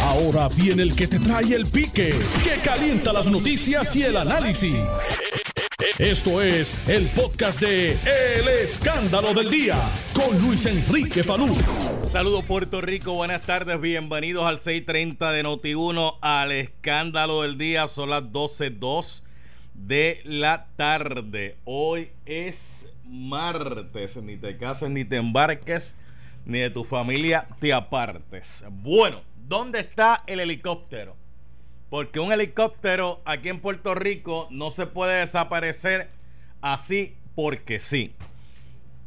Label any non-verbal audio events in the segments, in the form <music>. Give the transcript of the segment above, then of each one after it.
Ahora viene el que te trae el pique, que calienta las noticias y el análisis. Esto es el podcast de El Escándalo del Día con Luis Enrique Falú. Saludos Puerto Rico, buenas tardes, bienvenidos al 6:30 de Noti1 al Escándalo del Día. Son las 12:02 de la tarde. Hoy es martes, ni te cases ni te embarques, ni de tu familia te apartes. Bueno, ¿dónde está el helicóptero? Porque un helicóptero aquí en Puerto Rico no se puede desaparecer así porque sí.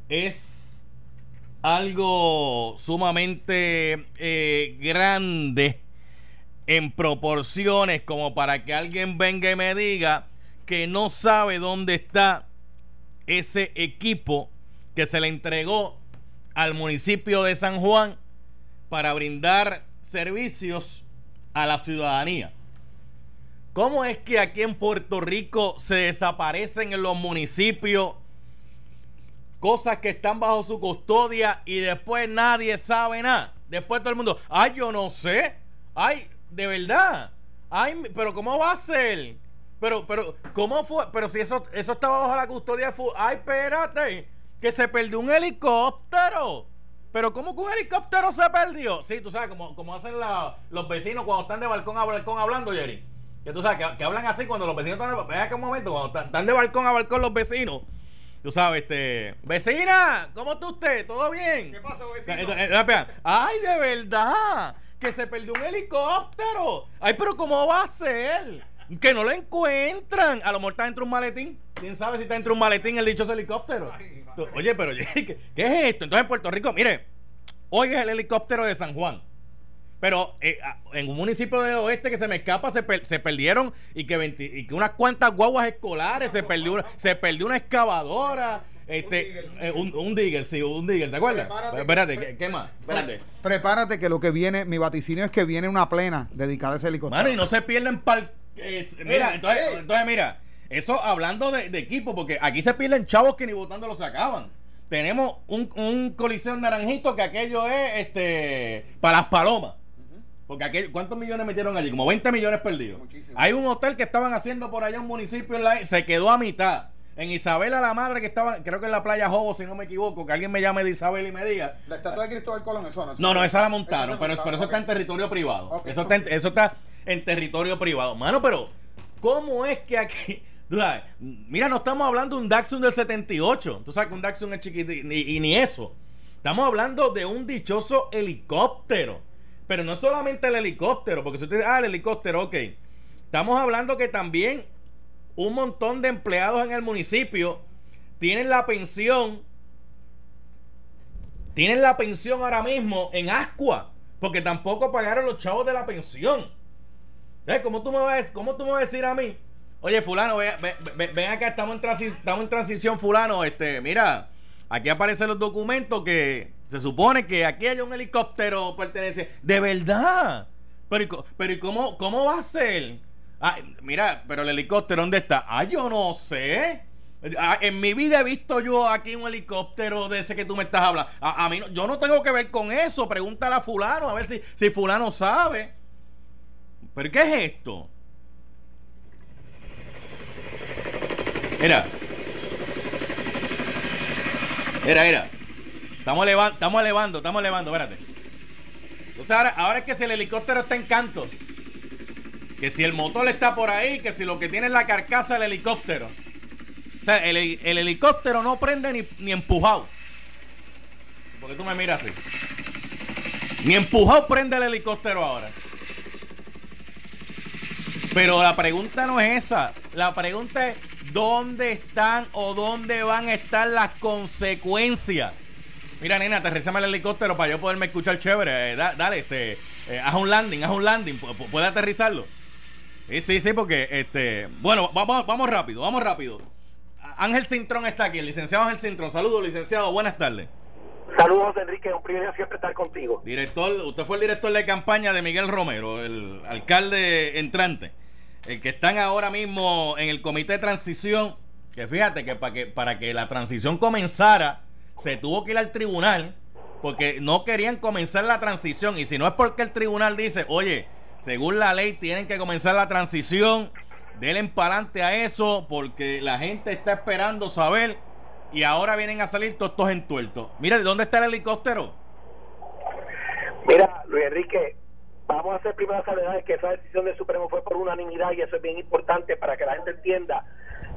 Es algo sumamente eh, grande en proporciones como para que alguien venga y me diga que no sabe dónde está ese equipo que se le entregó al municipio de San Juan para brindar servicios a la ciudadanía. ¿Cómo es que aquí en Puerto Rico se desaparecen en los municipios cosas que están bajo su custodia y después nadie sabe nada? Después todo el mundo, ay, yo no sé. Ay, de verdad. Ay, pero ¿cómo va a ser? Pero, pero, ¿cómo fue? Pero si eso, eso estaba bajo la custodia, ay, espérate, que se perdió un helicóptero. Pero ¿cómo que un helicóptero se perdió? Sí, tú sabes, como, como hacen los vecinos cuando están de balcón a balcón hablando, Jerry. Que tú sabes, que, hablan así cuando los vecinos están de, ven un momento, cuando están, de balcón a balcón los vecinos. Tú sabes, este. Vecina, ¿cómo está usted? ¿Todo bien? ¿Qué pasa, vecino? Ay, de verdad. Que se perdió un helicóptero. Ay, pero ¿cómo va a ser? Que no lo encuentran. A lo mejor está dentro de un maletín. ¿Quién sabe si está dentro de un maletín el dichoso helicóptero? Oye, pero <laughs> ¿qué, ¿qué es esto? Entonces en Puerto Rico, mire, hoy es el helicóptero de San Juan. Pero eh, en un municipio del oeste que se me escapa se, se perdieron y que, y que unas cuantas guaguas escolares, se perdió, se perdió una excavadora. Este, un, digger, un digger, sí, un digger, ¿te acuerdas? Prepárate, Espérate, ¿qué, más? Espérate. Prepárate que lo que viene, mi vaticinio es que viene una plena dedicada a ese helicóptero. Mano, y no se pierden pal... mira, entonces, entonces, mira, eso hablando de, de, equipo, porque aquí se pierden chavos que ni votando lo sacaban tenemos un, un coliseo naranjito que aquello es este para las palomas. Porque aquel, ¿cuántos millones metieron allí? Como 20 millones perdidos. Hay un hotel que estaban haciendo por allá un municipio en la, se quedó a mitad. En Isabela la Madre, que estaba, creo que en la playa Jobo, si no me equivoco, que alguien me llame de Isabel y me diga. La estatua de Cristóbal Colón, eso no. No, no, esa la montaron, pero, eso está en territorio privado. eso, está en, eso está en territorio privado. Mano, pero, ¿cómo es que aquí.? Mira, no estamos hablando de un Daxun del 78. Tú sabes que un Daxun es chiquito y ni eso. Estamos hablando de un dichoso helicóptero pero no solamente el helicóptero, porque si usted dice, ah, el helicóptero, ok. Estamos hablando que también un montón de empleados en el municipio tienen la pensión, tienen la pensión ahora mismo en Ascua, porque tampoco pagaron los chavos de la pensión. ¿Eh? ¿Cómo, tú me vas, ¿Cómo tú me vas a decir a mí? Oye, fulano, ven, ven, acá, estamos en, estamos en transición, fulano, este, mira, aquí aparecen los documentos que se supone que aquí hay un helicóptero pertenece. De verdad. Pero, pero ¿y cómo, cómo va a ser? Ah, mira, pero el helicóptero, ¿dónde está? Ah, yo no sé. Ah, en mi vida he visto yo aquí un helicóptero de ese que tú me estás hablando. A, mí no, yo no tengo que ver con eso. Pregúntale a fulano a ver si, si fulano sabe. ¿Pero qué es esto? Mira. Mira, mira. Estamos elevando, estamos elevando, estamos elevando, espérate. Entonces ahora, ahora es que si el helicóptero está en canto, que si el motor está por ahí, que si lo que tiene es la carcasa del helicóptero. O sea, el, helicóptero no prende ni, ni empujado. Porque tú me miras así. Ni empujado prende el helicóptero ahora. Pero la pregunta no es esa. La pregunta es, ¿dónde están o dónde van a estar las consecuencias? Mira, nena, aterrizame el helicóptero para yo poderme escuchar chévere. Eh, dale, este, eh, haz un landing, haz un landing. ¿Puede aterrizarlo? Sí, sí, sí, porque, este, bueno, vamos, vamos rápido, vamos rápido. Ángel Cintrón está aquí, el licenciado Ángel Cintrón. Saludos, licenciado, buenas tardes. Saludos, Enrique, un privilegio siempre estar contigo. Director, usted fue el director de campaña de Miguel Romero, el alcalde entrante. El que están ahora mismo en el comité de transición, que fíjate que para que, para que la transición comenzara se tuvo que ir al tribunal porque no querían comenzar la transición. Y si no es porque el tribunal dice, oye, según la ley tienen que comenzar la transición, denle para adelante a eso, porque la gente está esperando saber. Y ahora vienen a salir todos estos entuertos. Mira, ¿de dónde está el helicóptero? Mira, Luis Enrique, vamos a hacer primero la que esa decisión del Supremo fue por unanimidad y eso es bien importante para que la gente entienda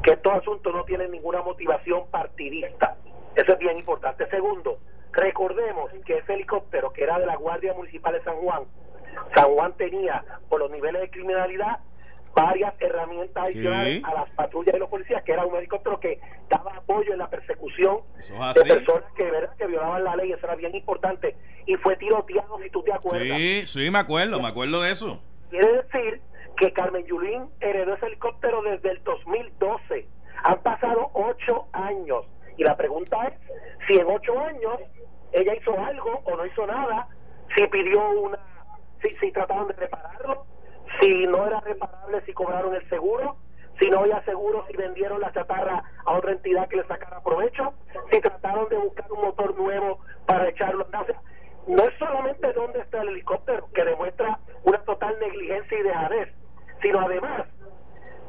que estos asuntos no tienen ninguna motivación partidista. Eso es bien importante. Segundo, recordemos que ese helicóptero que era de la Guardia Municipal de San Juan, San Juan tenía por los niveles de criminalidad varias herramientas adicionales a las patrullas de los policías, que era un helicóptero que daba apoyo en la persecución de personas que, que violaban la ley, eso era bien importante, y fue tiroteado, si tú te acuerdas. Sí, sí, me acuerdo, me acuerdo de eso. Quiere decir que Carmen Yulín heredó ese helicóptero desde el 2012. Han pasado ocho años. Y la pregunta es si en ocho años ella hizo algo o no hizo nada, si pidió una, si, si trataron de repararlo, si no era reparable, si cobraron el seguro, si no había seguro, si vendieron la chatarra a otra entidad que le sacara provecho, si trataron de buscar un motor nuevo para echarlo. O sea, no es solamente dónde está el helicóptero, que demuestra una total negligencia y dejadez, sino además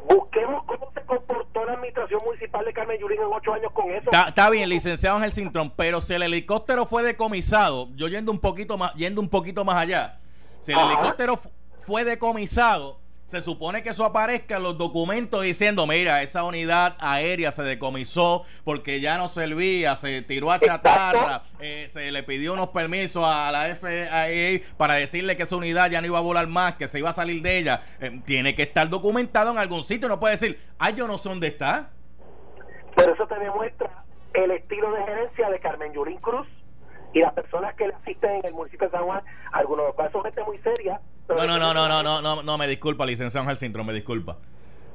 busquemos cómo se comportó la administración municipal de Carmen Yurín en ocho años con eso. Está, bien, licenciado Ángel Cintrón, pero si el helicóptero fue decomisado, yo yendo un poquito más, yendo un poquito más allá, si el helicóptero fue decomisado, se supone que eso aparezca en los documentos diciendo, mira, esa unidad aérea se decomisó porque ya no servía, se tiró a chatarra, eh, se le pidió unos permisos a la FAA para decirle que esa unidad ya no iba a volar más, que se iba a salir de ella. Eh, tiene que estar documentado en algún sitio, no puede decir, ay, yo no sé dónde está. Pero eso te demuestra el estilo de gerencia de Carmen Yurín Cruz y las personas que le asisten en el municipio de San Juan, algunos casos son gente muy seria. No, no, no, no, no, no, no, no, me disculpa, licenciado Ángel Sintro, me disculpa.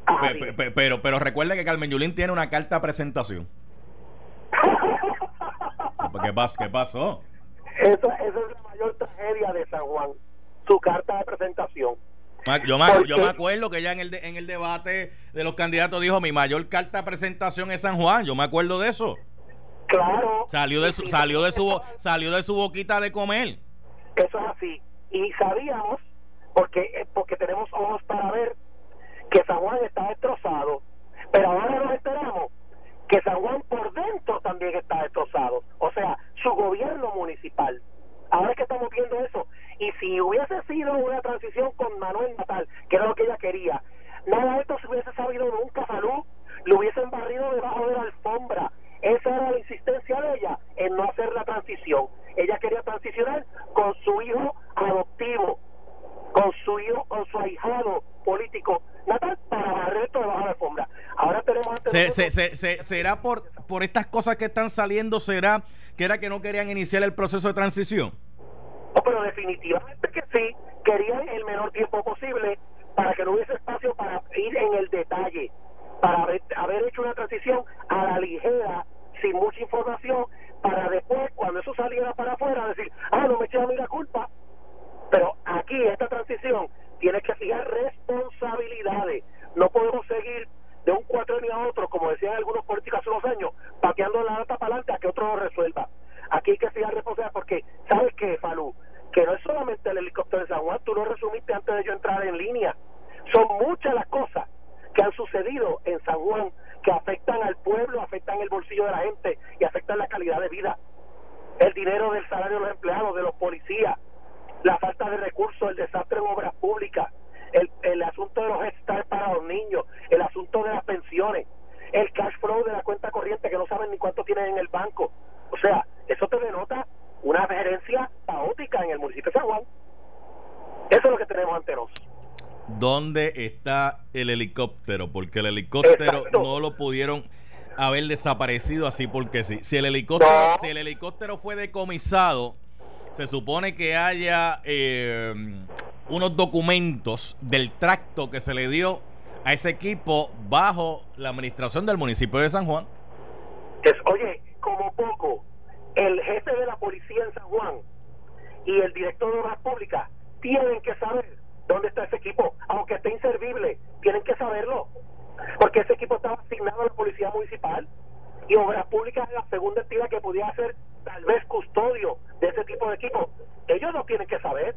Ah, pero, pero recuerde que Carmen Yulín tiene una carta de presentación. <laughs> ¿Qué, pasó? ¿Qué pasó? Esa, esa es la mayor tragedia de San Juan, su carta de presentación. Yo me, yo me acuerdo que ya en el, en el debate de los candidatos dijo mi mayor carta de presentación es San Juan. Yo me acuerdo de eso. Claro. Salió de su, salió de su, salió de su boquita de comer. Eso es así. Y sabíamos, porque, porque tenemos ojos para ver, que San Juan está destrozado. Pero ahora nos esperamos que San Juan por dentro también está destrozado. O sea, su gobierno municipal. Ahora es que estamos viendo eso. Y si hubiese sido una transición con Manuel Natal, que era lo que ella quería, nada de esto se hubiese sabido nunca, Salud. Lo hubiesen barrido debajo de la alfombra esa era la insistencia de ella en no hacer la transición. Ella quería transicionar con su hijo adoptivo, con su hijo, con su ahijado político natal para barrer todo debajo de la alfombra. Ahora tenemos... Se, ¿Será por, por estas cosas que están saliendo, será que era que no querían iniciar el proceso de transición? No, pero definitivamente que sí, querían el menor tiempo posible para que no hubiese espacio para ir en el detalle, para haber, haber hecho una transición a la ligera sin mucha información para después, cuando eso saliera para afuera, decir, ah, no me eché a mí la culpa. Pero aquí, esta transición, tiene que fijar responsabilidades. No podemos seguir de un cuatrenio a otro, como decían algunos políticos hace unos años, pateando la data para adelante a que otro lo resuelva. Aquí hay que fijar responsabilidades porque, ¿sabes qué, Falú? Que no es solamente el helicóptero de San Juan, tú lo resumiste antes de yo entrar en línea. Son muchas las cosas que han sucedido en San Juan que afectan al pueblo, afectan el bolsillo de la gente y afectan la calidad de vida. El dinero del salario de los empleados, de los policías, la falta de recursos, el desastre en obras públicas, el, el asunto de los estar para los niños, el asunto de las pensiones, el cash flow de la cuenta corriente que no saben ni cuánto tienen en el banco. O sea, eso te denota una gerencia caótica en el municipio de San Juan. Eso es lo que tenemos ante nosotros dónde está el helicóptero, porque el helicóptero no lo pudieron haber desaparecido así porque sí. Si el helicóptero, si el helicóptero fue decomisado, se supone que haya eh, unos documentos del tracto que se le dio a ese equipo bajo la administración del municipio de San Juan. oye, como poco, el jefe de la policía en San Juan y el director de obras públicas tienen que saber ¿Dónde está ese equipo? Aunque esté inservible, tienen que saberlo. Porque ese equipo estaba asignado a la Policía Municipal y Obras Públicas es la segunda entidad que podía hacer tal vez custodio de ese tipo de equipo. Ellos no tienen que saber.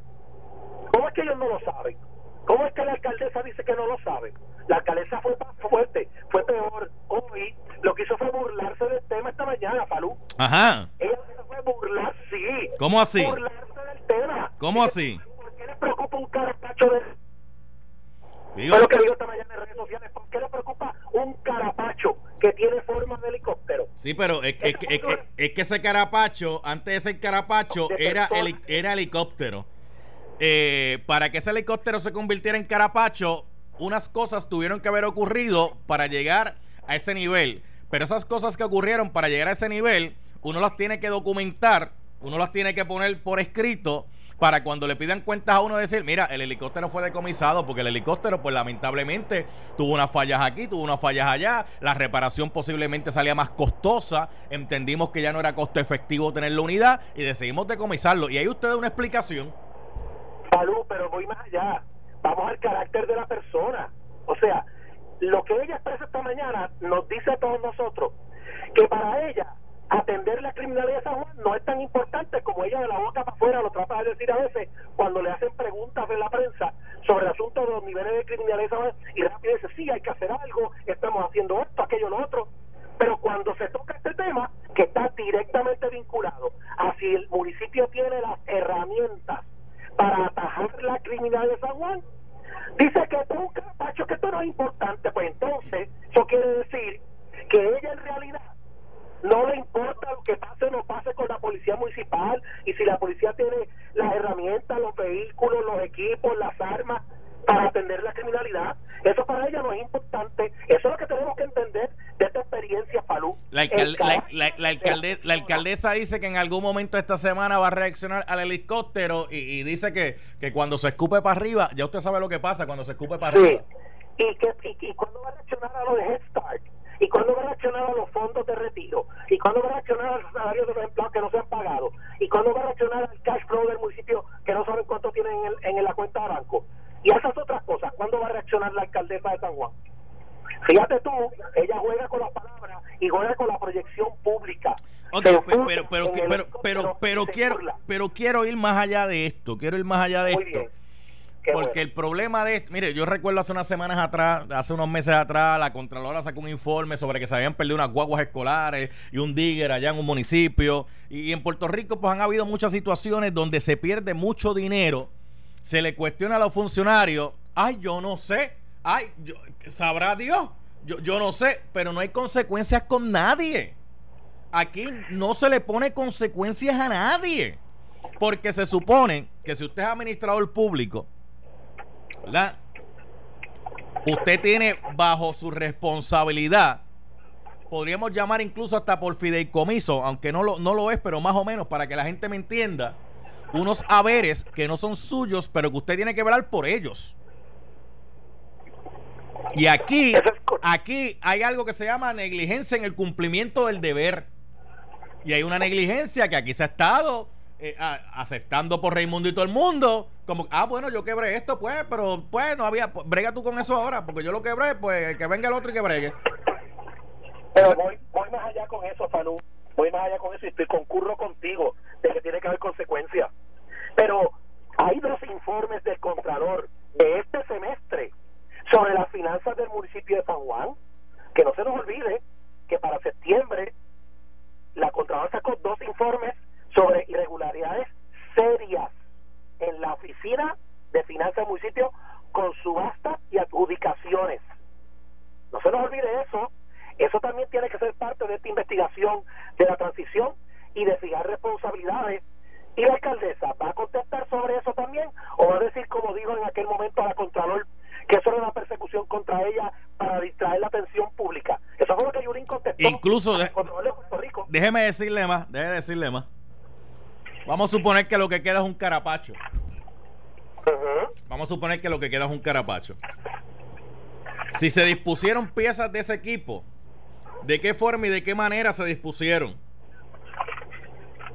¿Cómo es que ellos no lo saben? ¿Cómo es que la alcaldesa dice que no lo sabe? La alcaldesa fue más fuerte, fue peor. Hoy lo que hizo fue burlarse del tema esta mañana, Falú. Ajá. Ella fue burlar, sí. ¿Cómo así? Burlarse del tema. ¿Cómo así? ¿Por qué le preocupa un carapacho de... Digo, Fue lo que dijo esta mañana en redes sociales. ¿Por qué le preocupa un carapacho que tiene forma de helicóptero? Sí, pero es, es- es- es- es que ese carapacho, antes de ser carapacho, era, heli- era helicóptero. Eh, para que ese helicóptero se convirtiera en carapacho, unas cosas tuvieron que haber ocurrido para llegar a ese nivel. Pero esas cosas que ocurrieron para llegar a ese nivel, uno las tiene que documentar, uno las tiene que poner por escrito para cuando le pidan cuentas a uno decir, mira, el helicóptero fue decomisado porque el helicóptero, pues lamentablemente, tuvo unas fallas aquí, tuvo unas fallas allá, la reparación posiblemente salía más costosa, entendimos que ya no era costo efectivo tener la unidad y decidimos decomisarlo. Y ahí usted da una explicación. Salud, pero voy más allá. Vamos al carácter de la persona. O sea, lo que ella expresa esta mañana nos dice a todos nosotros que para ella atender la criminalidad de San Juan no es tan importante como ella de la boca para afuera lo trata de decir a veces cuando le hacen preguntas de la prensa sobre el asunto de los niveles de criminalidad de San Juan y rápido dice, sí, hay que hacer algo, estamos haciendo esto, aquello, lo otro. Pero cuando se toca este tema, que está directamente vinculado a si el municipio tiene las herramientas para atajar la criminalidad de San Juan, dice que tú, Pacho, que esto no es importante. Pues entonces, eso quiere decir que ella en realidad no le importa lo que pase o no pase con la policía municipal y si la policía tiene las herramientas, los vehículos, los equipos, las armas para atender la criminalidad. Eso para ella no es importante. Eso es lo que tenemos que entender de esta experiencia, Falú. La, alcal- El la- carácter la- la de alcalde- la alcaldesa dice que en algún momento esta semana va a reaccionar al helicóptero y, y dice que, que cuando se escupe para arriba, ya usted sabe lo que pasa cuando se escupe para Sí. arriba. ¿Y, que, y, y cuándo va a reaccionar a lo de Head Start? ¿Y cuándo va a reaccionar a los fondos de retiro? ¿Y cuándo va a reaccionar a los salarios de los empleados que no se han pagado? ¿Y cuándo va a reaccionar al cash flow del municipio que no saben cuánto tienen en, el- en la cuenta de banco? Y esas otras cosas, ¿cuándo va a reaccionar la alcaldesa de San Juan? Fíjate tú, ella juega con las palabras y juega con la proyección pública. Ok, Se pe- burla pero, pero, el pero, pero, pero se quiero, pero quiero ir más allá de esto, quiero ir más allá de Muy esto. bien. Qué Porque bueno. el problema de esto, mire, yo recuerdo hace unas semanas atrás, hace unos meses atrás, la Contralora sacó un informe sobre que se habían perdido unas guaguas escolares y un digger allá en un municipio. Y, y en Puerto Rico, pues han habido muchas situaciones donde se pierde mucho dinero, se le cuestiona a los funcionarios, ay, yo no sé, ay, yo- sabrá Dios, yo, yo no sé, pero no hay consecuencias con nadie. Aquí no se le pone consecuencias a nadie. Porque se supone que si usted es administrador público, ¿verdad? Usted tiene bajo su responsabilidad, podríamos llamar incluso hasta por fideicomiso, aunque no lo, no lo es, pero más o menos para que la gente me entienda, unos haberes que no son suyos, pero que usted tiene que velar por ellos. Y aquí, aquí hay algo que se llama negligencia en el cumplimiento del deber. Y hay una negligencia que aquí se ha estado eh, a- aceptando por Raimundo y todo el mundo. Como, ah, bueno, yo quebré esto, pues, pero pues no había. pues, brega tú con eso ahora, porque yo lo quebré, pues que venga el otro y que bregue. Pero voy, voy más allá con eso, Falú. Voy más allá con eso y estoy concurro contigo de que tiene que haber consecuencias. Pero hay dos informes del Contralor de este semestre sobre las finanzas del municipio de San Juan. Que no se nos olvide que para septiembre la Contralor sacó dos informes sobre irregularidades serias en la oficina de finanzas del municipio con subasta y adjudicaciones. No se nos olvide eso. Eso también tiene que ser parte de esta investigación de la transición y de fijar responsabilidades. ¿Y la alcaldesa va a contestar sobre eso también? ¿O va a decir, como dijo en aquel momento a la Contralor, que eso era una persecución contra ella para distraer la atención pública? Eso fue lo que Yurín contestó. Incluso de- al Contralor de Puerto Rico. Déjeme decirle más, déjeme decirle más. Vamos a suponer que lo que queda es un carapacho. Vamos a suponer que lo que queda es un carapacho. Si se dispusieron piezas de ese equipo, ¿de qué forma y de qué manera se dispusieron?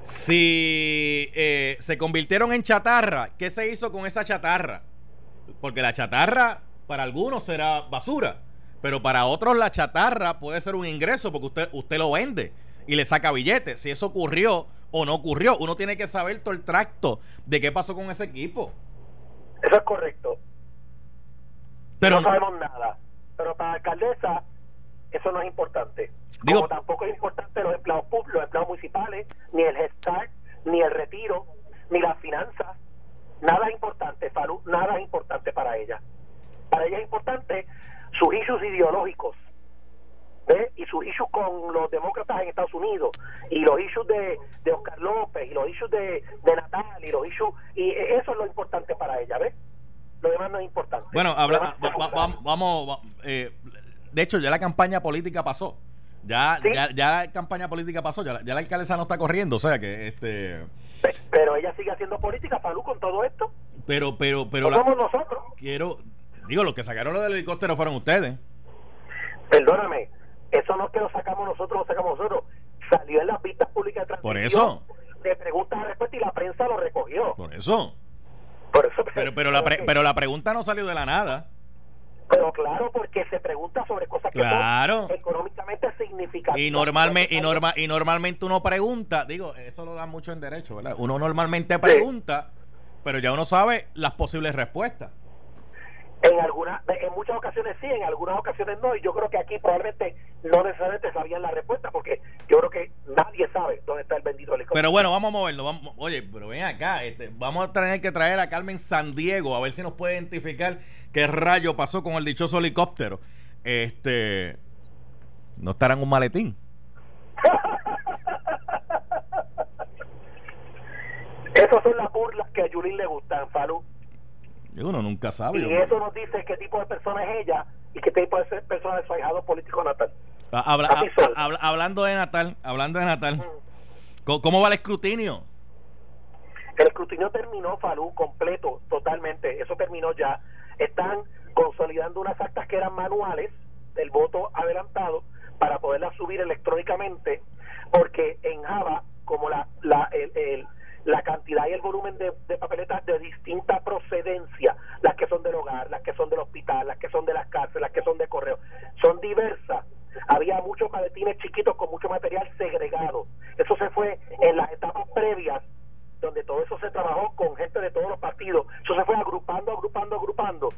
Si eh, se convirtieron en chatarra, ¿qué se hizo con esa chatarra? Porque la chatarra para algunos será basura, pero para otros la chatarra puede ser un ingreso porque usted, usted lo vende y le saca billetes. Si eso ocurrió, o no ocurrió. Uno tiene que saber todo el tracto de qué pasó con ese equipo. Eso es correcto. Pero no sabemos nada. Pero para la alcaldesa, eso no es importante. Digo- Como tampoco es importante los empleados públicos, los empleados municipales, ni el gestar, ni el retiro, ni las finanzas. Nada es importante, Falú, nada es importante para ella. Para ella es importante sus issues ideológicos. ¿Ve? Y sus issues con los demócratas en Estados Unidos, y los issues de, de Oscar López, y los issues de, de Natal, y los issues. Y eso es lo importante para ella, ¿ves? Lo demás no es importante. Bueno, habla- es va- va- secundario. va- vamos, va- eh, de hecho, ya la campaña política pasó. Ya, Sí. ya, ya la campaña política pasó, ya, la- ya la alcaldesa no está corriendo, o sea que este Pe- Pero ella sigue haciendo política, Falú, con todo esto. pero pero pero no la- somos nosotros. quiero digo, los que sacaron lo del helicóptero fueron ustedes. Perdóname, eso no es que lo sacamos nosotros, lo sacamos nosotros. Salió en las vistas públicas de Por eso. De preguntas a respuesta y la prensa lo recogió. Por eso. Por eso Pero pero la pre- pero la pregunta no salió de la nada. pero claro, porque se pregunta sobre cosas que Claro. son económicamente significativas. Y normalmente y norma, y normalmente uno pregunta, digo, eso lo da mucho en derecho, ¿verdad? Uno normalmente pregunta, pero ya uno sabe las posibles respuestas. En algunas, en muchas ocasiones sí, en algunas ocasiones no, y yo creo que aquí probablemente no necesariamente sabían la respuesta, porque yo creo que nadie sabe dónde está el bendito helicóptero. Pero bueno, vamos a movernos. Vamos, oye, pero ven acá. Este, vamos a tener que traer a Carmen San Diego a ver si nos puede identificar qué rayo pasó con el dichoso helicóptero. Este. No estará en un maletín. <laughs> Esas son las burlas que a Yulín le gustan, Falú. Uno nunca sabe. Y eso nos dice qué tipo de persona es ella y qué tipo de persona es su ahijado político natal. Ah, habla- ah, habla- hablando de Natal, hablando de Natal. ¿Cómo, cómo va el escrutinio? El escrutinio terminó, Falú, completo, totalmente. Eso terminó ya. Están consolidando unas actas que eran manuales del voto adelantado para poderlas subir electrónicamente, porque en Java, como la, la, el- el- la cantidad y el volumen de, papeletas de distinta procedencia, las que son del hogar, las que son del hospital, las que son de las cárceles, las que son de correo, son diversas. Había muchos maletines chiquitos con mucho material segregado. Eso se fue en las etapas previas donde todo eso se trabajó con gente de todos los partidos. Eso se fue agrupando, agrupando, agrupando.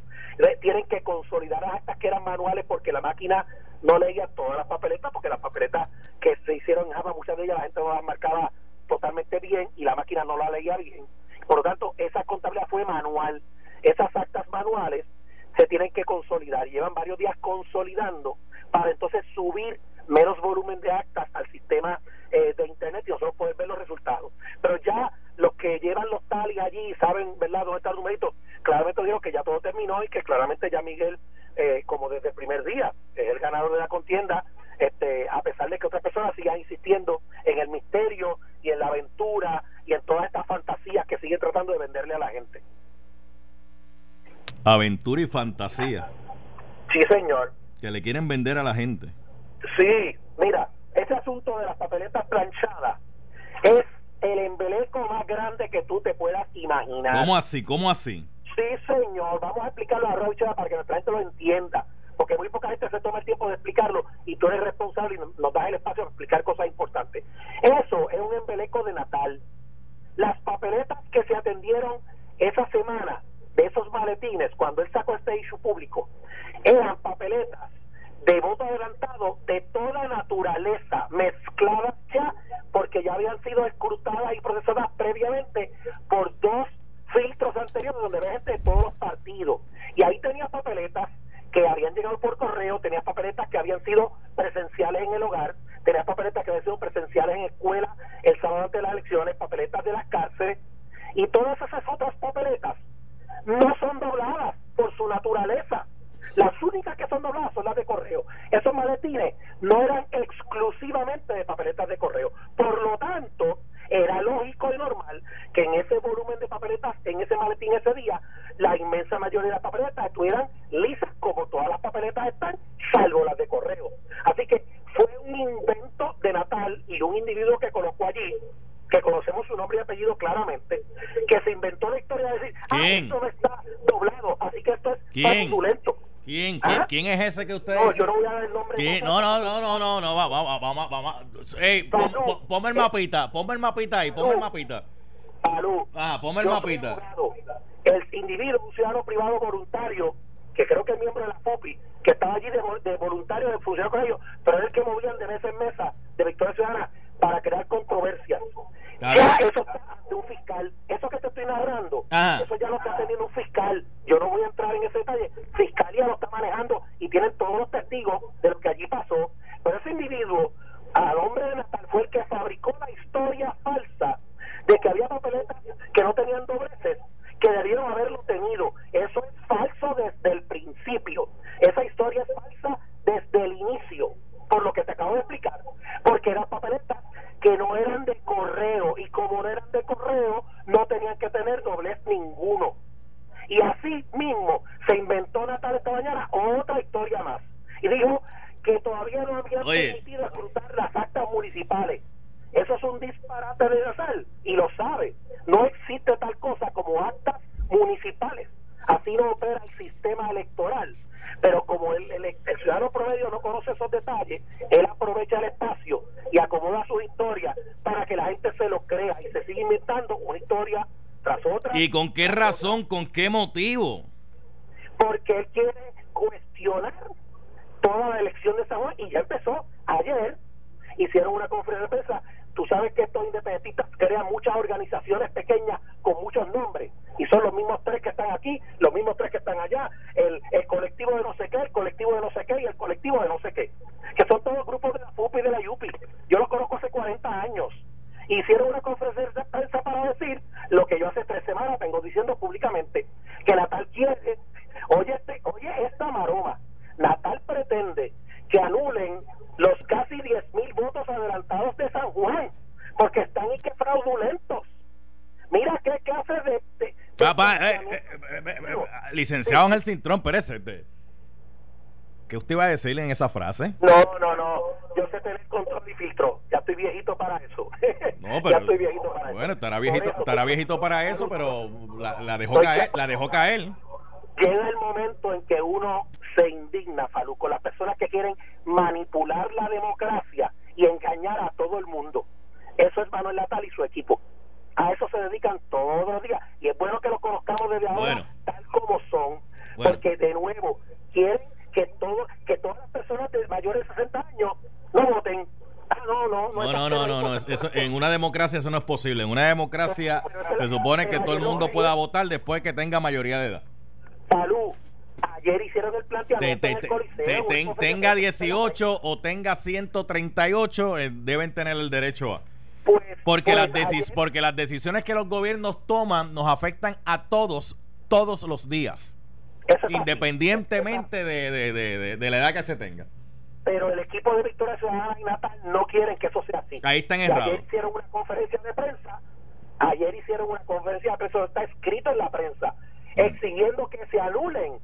Tienen que consolidar las actas que eran manuales porque la máquina no leía todas las papeletas, porque las papeletas que se hicieron en Java, muchas de ellas la gente no las marcaba totalmente bien y la máquina no la leía bien. Por lo tanto, esa contabilidad fue manual. Esas actas manuales se tienen que consolidar. Llevan varios días consolidando para entonces subir menos volumen de actas al sistema eh, de internet y nosotros poder ver los resultados. Pero ya los que llevan los tali allí saben, ¿verdad?, dónde está el numerito, claramente digo que ya todo terminó y que claramente ya Miguel, eh, como desde el primer día, es el ganador de la contienda, este, a pesar de que otras personas sigan insistiendo en el misterio y en la aventura y en todas estas fantasías que siguen tratando de venderle a la gente. Aventura y fantasía Sí, señor. que le quieren vender a la gente. Sí, mira, ese asunto de las papeletas planchadas es el embeleco más grande que tú te puedas imaginar. ¿Cómo así? ¿Cómo así? Sí, señor, vamos a explicarlo a Rocha para que nuestra gente lo entienda, porque muy poca gente se toma el tiempo de explicarlo y tú eres responsable y nos das el espacio para explicar cosas importantes. Eso es un embeleco de Natal. Las papeletas que se atendieron esa semana de esos maletines, cuando él sacó este issue público, eran papeletas de voto adelantado de toda naturaleza, mezcladas ya, porque ya habían sido escrutadas y procesadas previamente por dos filtros anteriores donde había gente de todos los partidos. Y ahí tenía papeletas que habían llegado por correo, tenía papeletas que habían sido presenciales en el hogar, tenía papeletas que habían sido presenciales en escuela el sábado antes de las elecciones, papeletas de las cárceles, y todas esas otras papeletas no son dobladas por su naturaleza. Las únicas que son dobladas son las de correo. Esos maletines no eran exclusivamente de papeletas de correo. Por lo tanto, era lógico y normal que en ese volumen de papeletas, en ese maletín ese día, la inmensa mayoría de las papeletas estuvieran lisas como todas las papeletas están, salvo las de correo. Así que fue un invento de Natal y un individuo que colocó allí que conocemos su nombre y apellido claramente, que se inventó la historia de decir, ah, ¿Quién? esto no está doblado, así que esto es ¿Quién? fraudulento. ¿Quién, ¿Ah? es ese que usted No, yo no voy a dar el nombre. ¿Quién? No, no, no, no, no, no, va- va- va-. Ey, pon- ponme el mapita, ponme el mapita ahí, ponme el mapita. Salud. Ajá, ponme el mapita. El individuo, un ciudadano privado voluntario, que creo que es miembro de la FOPI, que estaba allí de, vol- de voluntario de funcionar con ellos, pero es el que movían de mesa en mesa de Victoria Ciudadana para crear controversias. Claro. Ya eso está ante un fiscal. Eso que te estoy narrando, Ajá. eso ya lo está teniendo un fiscal. Yo no voy a entrar en ese detalle. Fiscalía lo está manejando y tienen todos los testigos de lo que allí pasó. Pero ese individuo, al hombre de Natal, fue el que fabricó la historia falsa de que había papeletas que no tenían dobleces, que debieron haberlo tenido. Eso es falso desde el principio. Esa historia es falsa desde el inicio, por lo que te acabo de explicar. Porque eran papeletas que no eran de correo y como no eran de correo, no tenían que tener doblez ninguno. Y así mismo se inventó Natal esta mañana otra historia más. Y dijo que todavía no habían Oye. permitido escrutar las actas municipales. Eso es un disparate de Natal y lo sabe. No existe tal cosa como actas municipales. Así no opera el sistema electoral. Pero como el, el- el ciudadano promedio no conoce esos detalles, él aprovecha el espacio y acomoda su historia para que la gente se lo crea y se sigue inventando una historia tras otra. ¿Y con qué razón, con qué motivo? Porque él quiere cuestionar toda la elección de San Juan y ya empezó ayer. Hicieron una conferencia de prensa. Tú sabes que estos independentistas crean muchas organizaciones pequeñas con muchos nombres y son los mismos tres que están aquí, los mismos tres que están allá, el, el colectivo de no sé qué, el colectivo de no sé qué y el colectivo de no sé qué, que son todos grupos de la FUPI y de la YUPI. Yo los conozco hace 40 años. Hicieron una conferencia de prensa para decir lo que yo hace tres semanas vengo diciendo públicamente, que Natal quiere, oye, este, oye esta maroma, Natal pretende que anulen los casi 10 mil votos adelantados de San Juan, porque están y que fraudulentos. Mira qué clase de... de- de Papá, eh, eh, eh, eh, licenciado Ángel Cintrón, espérese. este. ¿Qué usted iba a decirle en esa frase? No, no, no. Yo sé tener control y filtro. Ya estoy viejito para eso. <laughs> No, ya pero estoy viejito para eso. bueno, estará Por viejito, eso, estará viejito para eso, pero la, la dejó caer, la dejó caer. Llega el momento en que uno se indigna, Falú, con las personas que quieren manipular la democracia y engañar a todo el mundo. Eso es Manuel Natal y su equipo. A eso se dedican todos los días. Y es bueno que lo conozcamos desde ahora Bueno. tal como son. Bueno. Porque, de nuevo, quieren que, todo, que todas las personas de mayores de 60 años no voten. Ah, no, no, No, no, no, no, no. es- Eso, en una democracia eso no es posible. En una democracia se supone que todo el mundo pueda votar después que tenga mayoría de edad. Salud. Ayer hicieron el Te- planteamiento te- te- te- ten- tenga de prensa. 18 o tenga 138, eh, deben tener el derecho a. Pues, Porque, pues, las decis- ayer- porque las decisiones que los gobiernos toman nos afectan a todos, todos los días, independientemente de, de- de- de- de la edad que se tenga. Pero el equipo de Victoria Ciudadana y Natal no quieren que eso sea así. Ahí están errados. Ayer hicieron una conferencia de prensa, ayer hicieron una conferencia de prensa, está escrito en la prensa, exigiendo que se anulen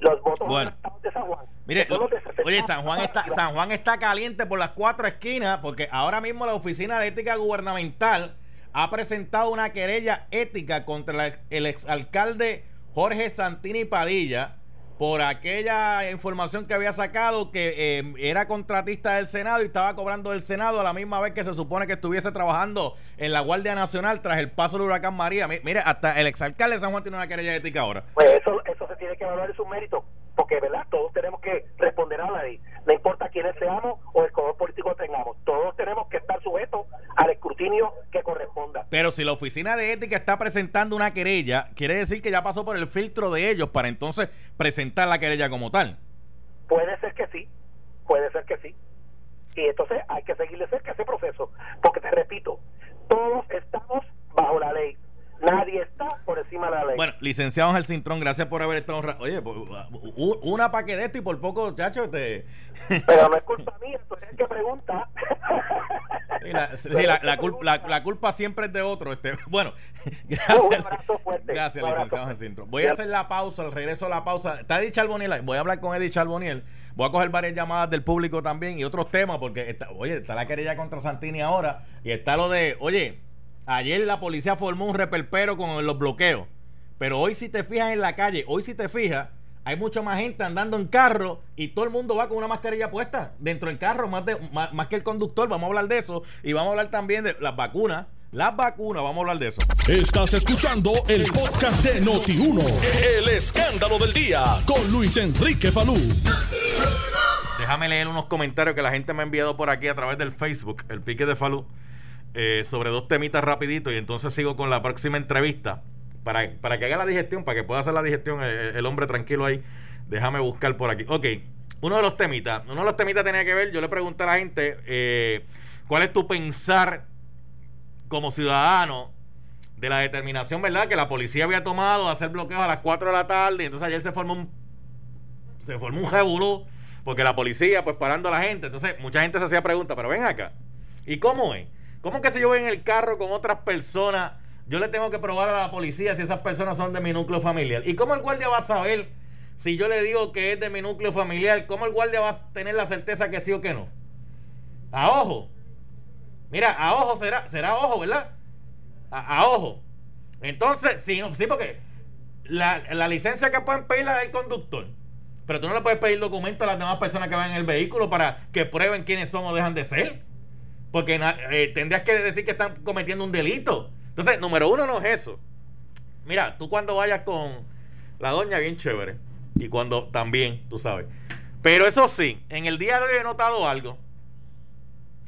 los votos Bueno. de San Juan. Mire, Que son los de 60 oye, San Juan está San Juan está caliente por las cuatro esquinas porque ahora mismo la Oficina de Ética Gubernamental ha presentado una querella ética contra la- el exalcalde Jorge Santini Padilla por aquella información que había sacado que eh, era contratista del Senado y estaba cobrando del Senado a la misma vez que se supone que estuviese trabajando en la Guardia Nacional tras el paso del huracán María. Mi- Mire, hasta el exalcalde de San Juan tiene una querella ética ahora. Pues eso, eso se tiene que evaluar en su mérito, porque verdad todos tenemos que responder a la ley, no importa quiénes seamos o el color político que tengamos, todos tenemos que estar sujetos al escrutinio que corresponda. Pero si la oficina de ética está presentando una querella, quiere decir que ya pasó por el filtro de ellos para entonces presentar la querella como tal. Puede ser que sí, puede ser que sí. Y entonces hay que seguirle cerca ese proceso, porque te repito, todos estamos bajo la ley, nadie está por encima de la ley. Bueno, licenciado Ángel Cintrón, gracias por haber estado. Oye, pues, una pa' que de esto y por poco, chacho, te. <laughs> Pero no es culpa mía, tú eres el que pregunta. <laughs> Sí, la, sí, la- la culpa, la- la culpa siempre es de otro. Este, <laughs> bueno, Un gracias. abrazo fuerte. Gracias, un abrazo licenciado Ángel. Cintrón. Voy a hacer la pausa, al regreso a la pausa. Está Eddie Charboniel. Voy a hablar con Eddie Charboniel. Voy a coger varias llamadas del público también y otros temas, porque, está, oye, está la querella contra Santini ahora y está lo de, oye, ayer la policía formó un repelpero con los bloqueos, pero hoy si te fijas en la calle, hoy si te fijas, hay mucha más gente andando en carro y todo el mundo va con una mascarilla puesta dentro del carro, más, de, más, que el conductor. Vamos a hablar de eso y vamos a hablar también de las vacunas. Las vacunas, vamos a hablar de eso. Estás escuchando el podcast de Noti1. El escándalo del día con Luis Enrique Falú. Déjame leer unos comentarios que la gente me ha enviado por aquí a través del Facebook, el pique de Falú, eh, sobre dos temitas rapidito y entonces sigo con la próxima entrevista. Para, para que haga la digestión, para que pueda hacer la digestión el, hombre tranquilo ahí. Déjame buscar por aquí. Ok, uno de los temitas. Uno de los temitas tenía que ver, yo le pregunté a la gente, eh, ¿cuál es tu pensar como ciudadano de la determinación, ¿verdad? Que la policía había tomado de hacer bloqueos a las 4 de la tarde. Y entonces ayer se formó un se formó un revolú porque la policía pues parando a la gente. Entonces mucha gente se hacía preguntas, pero ven acá. ¿Y cómo es? ¿Cómo que si yo voy en el carro con otras personas, yo le tengo que probar a la policía si esas personas son de mi núcleo familiar? ¿Y cómo el guardia va a saber si yo le digo que es de mi núcleo familiar? ¿Cómo el guardia va a tener la certeza que sí o que no? A ojo. Mira, a ojo será, será ojo, ¿verdad? A, ojo. Entonces, sí, sí porque la, licencia que pueden pedir la del conductor. Pero tú no le puedes pedir documento a las demás personas que van en el vehículo para que prueben quiénes son o dejan de ser. Porque eh, tendrías que decir que están cometiendo un delito. Entonces, número uno no es eso. Mira, tú cuando vayas con la doña, bien chévere. Y cuando también, tú sabes. Pero eso sí, en el día de hoy he notado algo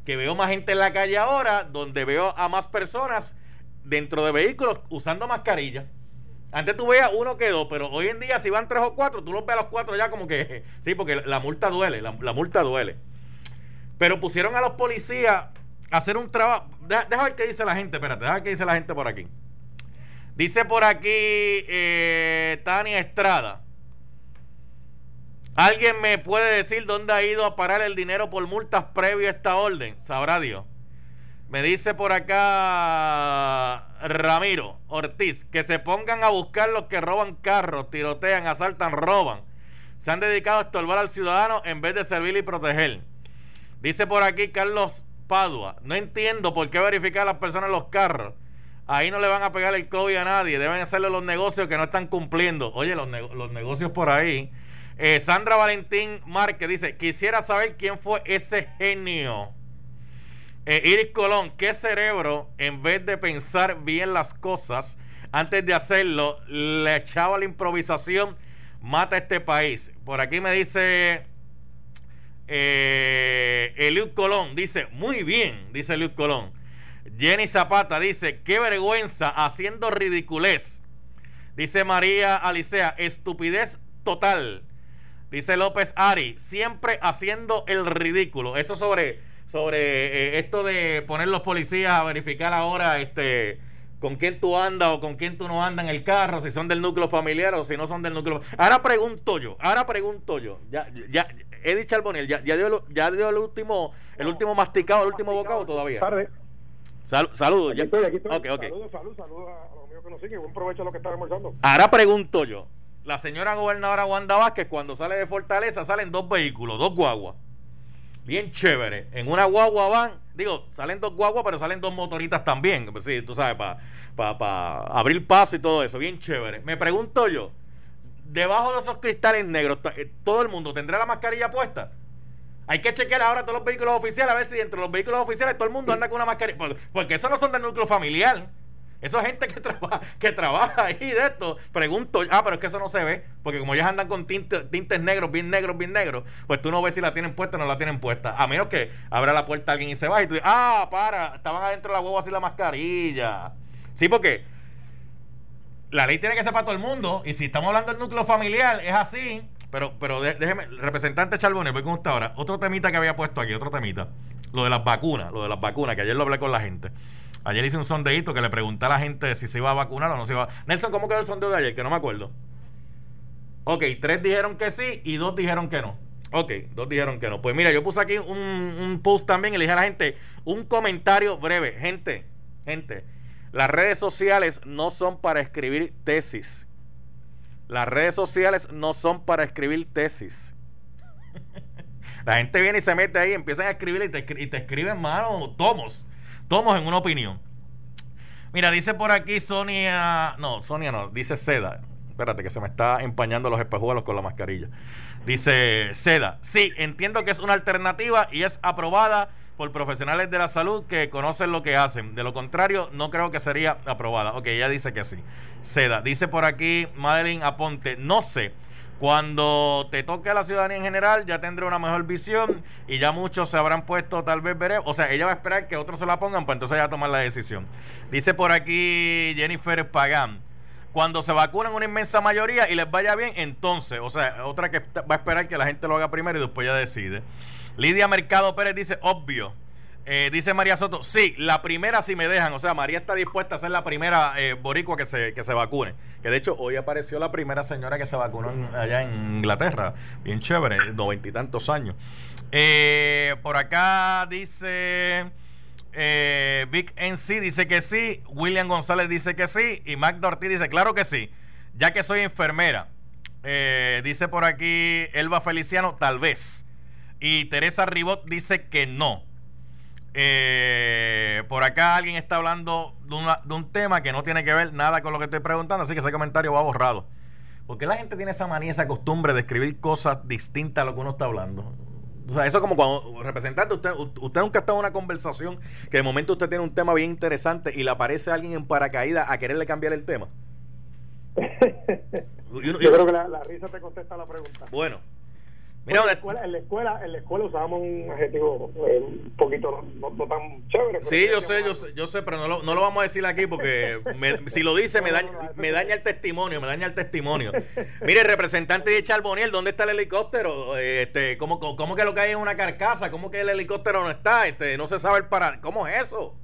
que veo más gente en la calle ahora, donde veo a más personas dentro de vehículos usando mascarilla. Antes tú veías uno que dos, pero hoy en día si van tres o cuatro, tú los ves a los cuatro ya como que, <laughs> sí, porque la multa duele, la, multa duele. Pero pusieron a los policías a hacer un trabajo. Deja, ver qué dice la gente, espérate, deja ver qué dice la gente por aquí. Dice por aquí eh, Tania Estrada. ¿Alguien me puede decir dónde ha ido a parar el dinero por multas previo a esta orden? Sabrá Dios. Me dice por acá Ramiro Ortiz que se pongan a buscar los que roban carros, tirotean, asaltan, roban. Se han dedicado a estorbar al ciudadano en vez de servir y proteger. Dice por aquí Carlos Padua. No entiendo por qué verificar a las personas los carros. Ahí no le van a pegar el COVID a nadie. Deben hacerle los negocios que no están cumpliendo. Oye, los, los negocios por ahí eh, Sandra Valentín Márquez dice, quisiera saber quién fue ese genio. Eh, Iris Colón, ¿qué cerebro, en vez de pensar bien las cosas, antes de hacerlo, le echaba la improvisación, mata a este país? Por aquí me dice eh, Eliud Colón, dice, muy bien, dice Eliud Colón. Jenny Zapata dice, qué vergüenza, haciendo ridiculez. Dice María Alicea, estupidez total. Dice López Ari, siempre haciendo el ridículo. Eso sobre, sobre eh, esto de poner los policías a verificar ahora este con quién tú andas o con quién tú no andas en el carro, si son del núcleo familiar o si no son del núcleo. Ahora pregunto yo, ahora pregunto yo. Ya, ya, Eddie Charboniel, ya, ya, dio, ya dio el último, el último masticado, el último bocado todavía. Tarde. saludos. Aquí estoy, aquí estoy. Saludos, saludos, saludos a los míos que nos siguen. Buen provecho a lo que están almorzando. Ahora pregunto yo la señora gobernadora Wanda Vázquez, cuando sale de Fortaleza, salen dos vehículos, dos guaguas. Bien chévere. En una guagua van, digo, salen dos guaguas, pero salen dos motoritas también. Pues sí, tú sabes, para abrir paso y todo eso. Bien chévere. Me pregunto yo, debajo de esos cristales negros, eh, ¿todo el mundo tendrá la mascarilla puesta? Hay que chequear ahora todos los vehículos oficiales a ver si entre los vehículos oficiales todo el mundo anda con una mascarilla. Porque esos no son del núcleo familiar. Esa gente que trabaja, que trabaja ahí de esto, pregunto, ah, pero es que eso no se ve, porque como ellos andan con tintes, tintes negros, bien negros, bien negros, pues tú no ves si la tienen puesta o no la tienen puesta. A menos que abra la puerta alguien y se va y tú dices, ah, para, estaban adentro de la huevo así la mascarilla. Sí, porque la ley tiene que ser para todo el mundo, y si estamos hablando del núcleo familiar, es así. Pero, pero déjeme, representante Charbonne, voy con usted ahora. Otro temita que había puesto aquí, otro temita. Lo de las vacunas, lo de las vacunas, que ayer lo hablé con la gente. Ayer hice un sondeíto que le pregunté a la gente si se iba a vacunar o no se iba a... Nelson, ¿cómo quedó el sondeo de ayer? Que no me acuerdo. Ok, tres dijeron que sí y dos dijeron que no. Ok, dos dijeron que no. Pues mira, yo puse aquí un, un post también y le dije a la gente un comentario breve. Gente, gente, las redes sociales no son para escribir tesis. Las redes sociales no son para escribir tesis. la gente viene y se mete ahí, empiezan a escribir y te, escriben, mano, tomos tomos en una opinión. Mira, dice por aquí Sonia, no, Sonia no, dice Seda. Espérate, que se me está empañando los espejuelos con la mascarilla. Dice Seda, sí, entiendo que es una alternativa y es aprobada por profesionales de la salud que conocen lo que hacen. De lo contrario, no creo que sería aprobada. Ok, ella dice que sí. Seda, dice por aquí Madeline Aponte, no sé. Cuando te toque a la ciudadanía en general, ya tendré una mejor visión y ya muchos se habrán puesto, tal vez veré. O sea, ella va a esperar que otros se la pongan, pues entonces ella va tomar la decisión. Dice por aquí Jennifer Pagán. Cuando se vacunan una inmensa mayoría y les vaya bien, entonces, o sea, otra que va a esperar que la gente lo haga primero y después ya decide. Lidia Mercado Pérez dice, obvio. Eh, dice María Soto, sí, la primera si me dejan. O sea, María está dispuesta a ser la primera eh, boricua que se, que se vacune. Que de hecho hoy apareció la primera señora que se vacunó allá en Inglaterra. Bien chévere, noventa y tantos años. Eh, por acá dice Vic NC dice que sí. William González dice que sí. Y Mac Ortiz dice, claro que sí. Ya que soy enfermera. dice por aquí Elba Feliciano, tal vez. Y Teresa Ribot dice que no. Eh, por acá alguien está hablando de, un tema que no tiene que ver nada con lo que estoy preguntando, así que ese comentario va borrado. Porque la gente tiene esa manía, esa costumbre de escribir cosas distintas a lo que uno está hablando. O sea, eso es como cuando representante, usted, usted nunca está en una conversación que de momento usted tiene un tema bien interesante y le aparece alguien en paracaídas a quererle cambiar el tema. <laughs> Yo creo que la, la risa te contesta la pregunta. Bueno, en, la escuela, en, la escuela, en la escuela usábamos un adjetivo eh, un poquito no, tan chévere. Sí, yo sé, yo sé, yo sé, pero no lo, no lo vamos a decir aquí porque <laughs> si lo dice me daña, me daña el testimonio, me daña el testimonio. Mire, representante de Charboniel, ¿dónde está el helicóptero? Este, ¿cómo, ¿Cómo que lo que hay en una carcasa? ¿Cómo que el helicóptero no está? Este, no se sabe el para... ¿Cómo es eso?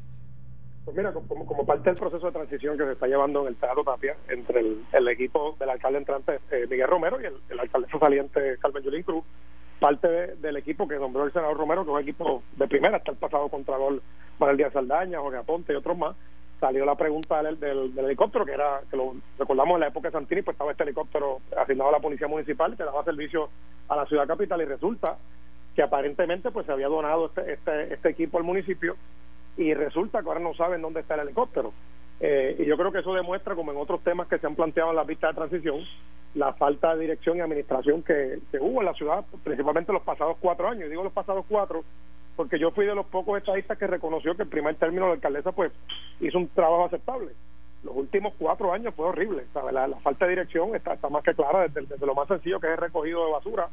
Pues mira, como, como parte del proceso de transición que se está llevando en el Teatro Tapia entre el, equipo del alcalde entrante eh, Miguel Romero y el, el alcalde saliente Carmen Yulín Cruz, parte del equipo que nombró el senador Romero, que es un equipo de primera, hasta el pasado Contralor Manuel Díaz Saldaña, Jorge Aponte y otros más, salió la pregunta del, del, helicóptero, que era, que lo recordamos en la época de Santini, pues estaba este helicóptero asignado a la Policía Municipal que daba servicio a la ciudad capital y resulta que aparentemente pues se había donado este, este, este equipo al municipio y resulta que ahora no saben dónde está el helicóptero. Eh, y yo creo que eso demuestra, como en otros temas que se han planteado en la pista de transición, la falta de dirección y administración que, hubo en la ciudad, principalmente los pasados cuatro años. Y digo los pasados cuatro porque yo fui de los pocos estadistas que reconoció que el primer término de la alcaldesa pues hizo un trabajo aceptable. Los últimos cuatro años fue horrible. La, falta de dirección está, está más que clara desde, desde, lo más sencillo que es el recogido de basura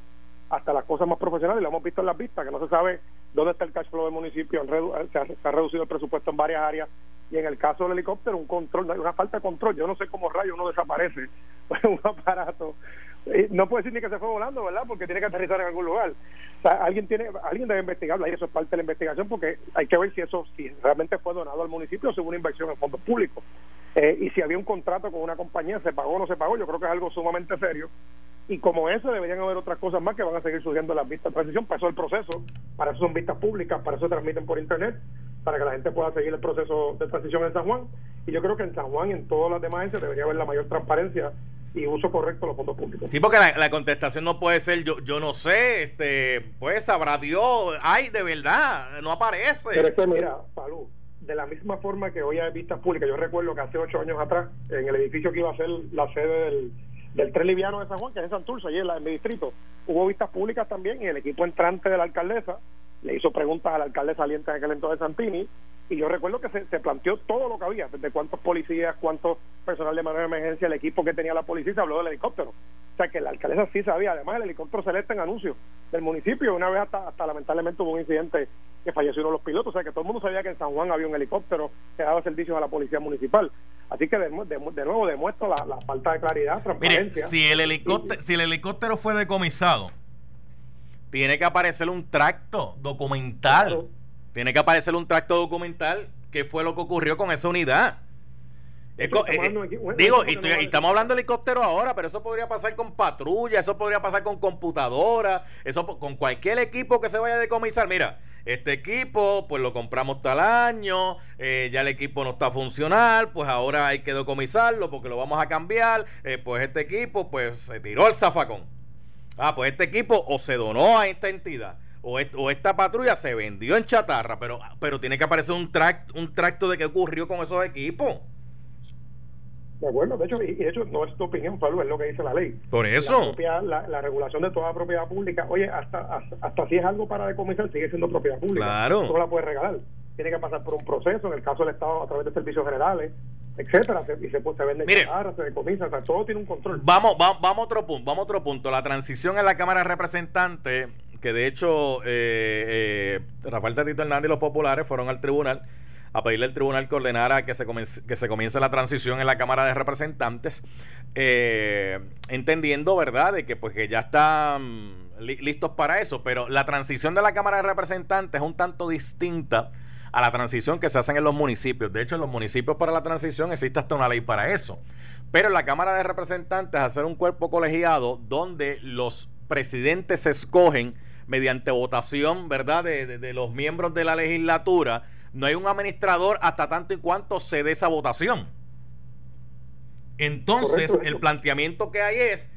hasta las cosas más profesionales, lo hemos visto en las vistas, que no se sabe dónde está el cash flow del municipio, se ha, se ha reducido el presupuesto en varias áreas, y en el caso del helicóptero, un control, una falta de control, yo no sé cómo rayo uno desaparece, <laughs> un aparato, no puede decir ni que se fue volando, ¿verdad? Porque tiene que aterrizar en algún lugar. O sea, alguien tiene, alguien debe investigarlo, y eso es parte de la investigación, porque hay que ver si eso, si realmente fue donado al municipio o si hubo una inversión en fondos públicos. Eh, y si había un contrato con una compañía, se pagó o no se pagó, yo creo que es algo sumamente serio y como eso deberían haber otras cosas más que van a seguir surgiendo en las vistas de transición. Para eso el proceso, para eso son vistas públicas, para eso se transmiten por internet, para que la gente pueda seguir el proceso de transición en San Juan. Y yo creo que en San Juan y en todas las demás agencias debería haber la mayor transparencia y uso correcto de los fondos públicos. Sí, porque la, contestación no puede ser yo yo no sé, este pues sabrá Dios, ay, de verdad, no aparece. Pero es que mira, Palú, de la misma forma que hoy hay vistas públicas, yo recuerdo que hace ocho años atrás, en el edificio que iba a ser la sede del del tren liviano de San Juan, que es en Santurce, la, en mi distrito. Hubo vistas públicas también y el equipo entrante de la alcaldesa le hizo preguntas al alcalde saliente de aquel entonces Santini y yo recuerdo que se, planteó todo lo que había, desde cuántos policías, cuántos personal de manera de emergencia, el equipo que tenía la policía, se habló del helicóptero. O sea que la alcaldesa sí sabía, además el helicóptero celeste en anuncio del municipio, una vez hasta, hasta lamentablemente hubo un incidente que falleció uno de los pilotos, o sea que todo el mundo sabía que en San Juan había un helicóptero que daba servicios a la policía municipal. Así que de, nuevo demuestra la, falta de claridad, transparencia. si el helicóptero, si el helicóptero fue decomisado, tiene que aparecer un tracto documental. Tiene que aparecer un tracto documental que fue lo que ocurrió con esa unidad. Eh, digo, y, estamos hablando de helicóptero ahora, pero eso podría pasar con patrulla, eso podría pasar con computadora, eso con cualquier equipo que se vaya a decomisar. Mira, este equipo, pues lo compramos tal año, eh, ya el equipo no está funcional, pues ahora hay que decomisarlo porque lo vamos a cambiar. Eh, pues este equipo, pues se tiró el zafacón. Ah, pues este equipo o se donó a esta entidad o, esta patrulla se vendió en chatarra, pero, pero tiene que aparecer un, tract, un tracto de qué ocurrió con esos equipos. De acuerdo, de hecho, y, de hecho no es tu opinión, Pablo, es lo que dice la ley. Por eso. La, propia- la- la regulación de toda propiedad pública, oye, hasta, hasta, hasta si es algo para decomisar, sigue siendo propiedad pública. Claro. No la puedes regalar. Tiene que pasar por un proceso, en el caso del Estado, a través de servicios generales, etcétera, se- y se, se venden Mire. se decomisa, o sea, todo tiene un control. Vamos, va- vamos a otro punto, vamos a otro punto. La transición en la Cámara de Representantes, que de hecho eh, eh, Rafael Tatito Hernández y los populares fueron al tribunal a pedirle al tribunal que ordenara que se, comience, que se comience la transición en la Cámara de Representantes, eh, entendiendo, ¿verdad?, de que pues que ya están li- listos para eso, pero la transición de la Cámara de Representantes es un tanto distinta a la transición que se hacen en los municipios. De hecho, en los municipios para la transición existe hasta una ley para eso. Pero en la Cámara de Representantes hacer un cuerpo colegiado donde los presidentes se escogen mediante votación, ¿verdad?, de- de los miembros de la legislatura, no hay un administrador hasta tanto y cuanto se dé esa votación. Entonces, Correcto. el planteamiento que hay es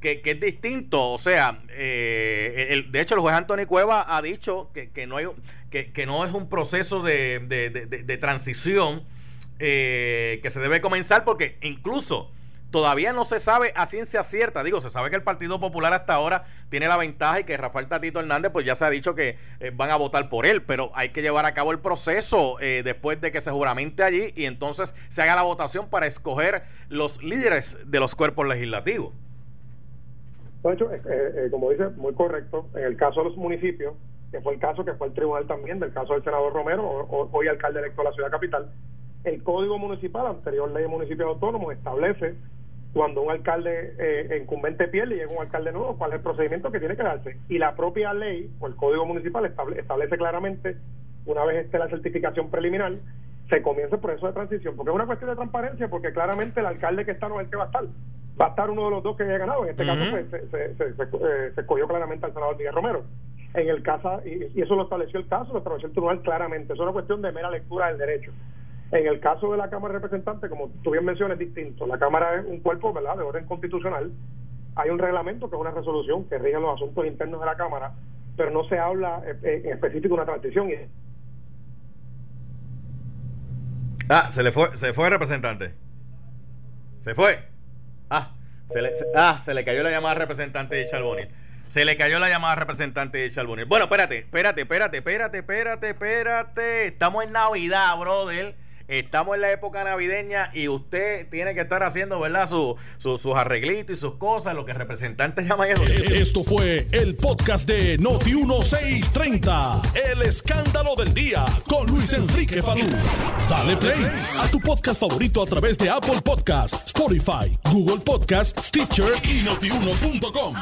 que, que es distinto. O sea, eh, el- de hecho, el juez Anthony Cueva ha dicho que, que no, hay, un- que, que no es un proceso de- de- de transición eh, que se debe comenzar porque incluso todavía no se sabe a ciencia cierta. Digo, se sabe que el Partido Popular hasta ahora tiene la ventaja y que Rafael Tatito Hernández, pues ya se ha dicho que eh, van a votar por él, pero hay que llevar a cabo el proceso eh, después de que se juramente allí y entonces se haga la votación para escoger los líderes de los cuerpos legislativos. Hecho, eh, como dice, muy correcto, en el caso de los municipios, que fue el caso que fue el tribunal también, del caso del senador Romero, hoy alcalde electo de la ciudad capital, el código municipal, anterior ley de municipios autónomos, establece cuando un alcalde eh, incumbente pierde y llega un alcalde nuevo, cuál es el procedimiento que tiene que darse. Y la propia ley o el código municipal estable- establece claramente, una vez esté la certificación preliminar, se comienza el proceso de transición, porque es una cuestión de transparencia, porque claramente el alcalde que está no es el que va a estar. Va a estar uno de los dos que haya ganado. En este caso se, se, se, se, eh, se escogió claramente al senador Miguel Romero. En el caso, y, y eso lo estableció el caso, lo estableció el tribunal claramente. Eso es una cuestión de mera lectura del derecho. En el caso de la Cámara de Representantes, como tú bien mencionas, es distinto. La Cámara es un cuerpo ¿verdad? de orden constitucional. Hay un reglamento que es una resolución que rige los asuntos internos de la Cámara, pero no se habla eh, eh, en específico de una transición. Ah, se le fue, se fue el representante. Se fue. Ah, se le, se- ah, se le cayó la llamada representante de Charbonnier. Se le cayó la llamada representante de Charbonnier. Bueno, espérate, espérate, espérate, espérate, espérate, espérate. Estamos en Navidad, brother. Estamos en la época navideña y usted tiene que estar haciendo, ¿verdad? Su, su- sus arreglitos y sus cosas, lo que el representante <laughs> llama eso. Esto fue el podcast de Noti 1630. El escándalo del día con Luis Enrique Falú. Dale play a tu podcast favorito a través de Apple Podcasts, Spotify, Google Podcasts, Stitcher y notiuno.com.